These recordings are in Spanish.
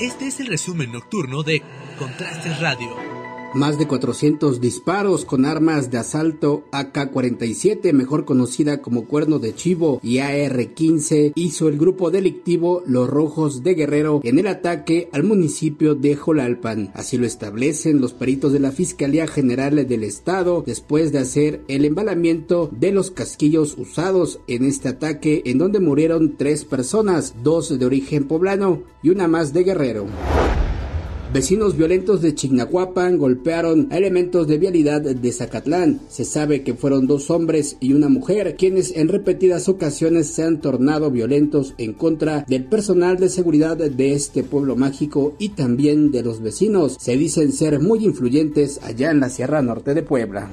Este es el resumen nocturno de Contrastes Radio. Más de 400 disparos con armas de asalto AK-47, mejor conocida como cuerno de chivo, y AR-15, hizo el grupo delictivo Los Rojos de Guerrero en el ataque al municipio de Jolalpan. Así lo establecen los peritos de la Fiscalía General del Estado después de hacer el embalamiento de los casquillos usados en este ataque en donde murieron tres personas, dos de origen poblano y una más de Guerrero. Vecinos violentos de Chignahuapan golpearon a elementos de vialidad de Zacatlán. Se sabe que fueron dos hombres y una mujer quienes en repetidas ocasiones se han tornado violentos en contra del personal de seguridad de este pueblo mágico y también de los vecinos. Se dicen ser muy influyentes allá en la Sierra Norte de Puebla.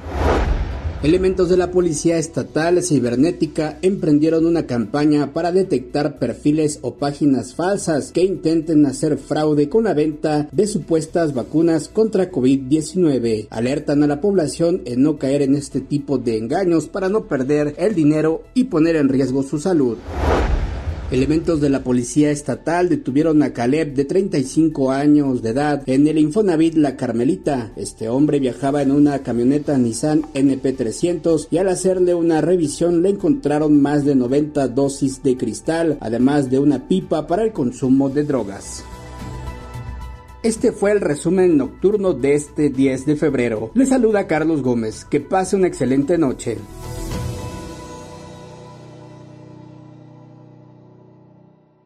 Elementos de la Policía Estatal Cibernética emprendieron una campaña para detectar perfiles o páginas falsas que intenten hacer fraude con la venta de supuestas vacunas contra COVID-19. Alertan a la población en no caer en este tipo de engaños para no perder el dinero y poner en riesgo su salud. Elementos de la policía estatal detuvieron a Caleb de 35 años de edad en el Infonavit La Carmelita. Este hombre viajaba en una camioneta Nissan NP300 y al hacerle una revisión le encontraron más de 90 dosis de cristal, además de una pipa para el consumo de drogas. Este fue el resumen nocturno de este 10 de febrero. Le saluda Carlos Gómez. Que pase una excelente noche.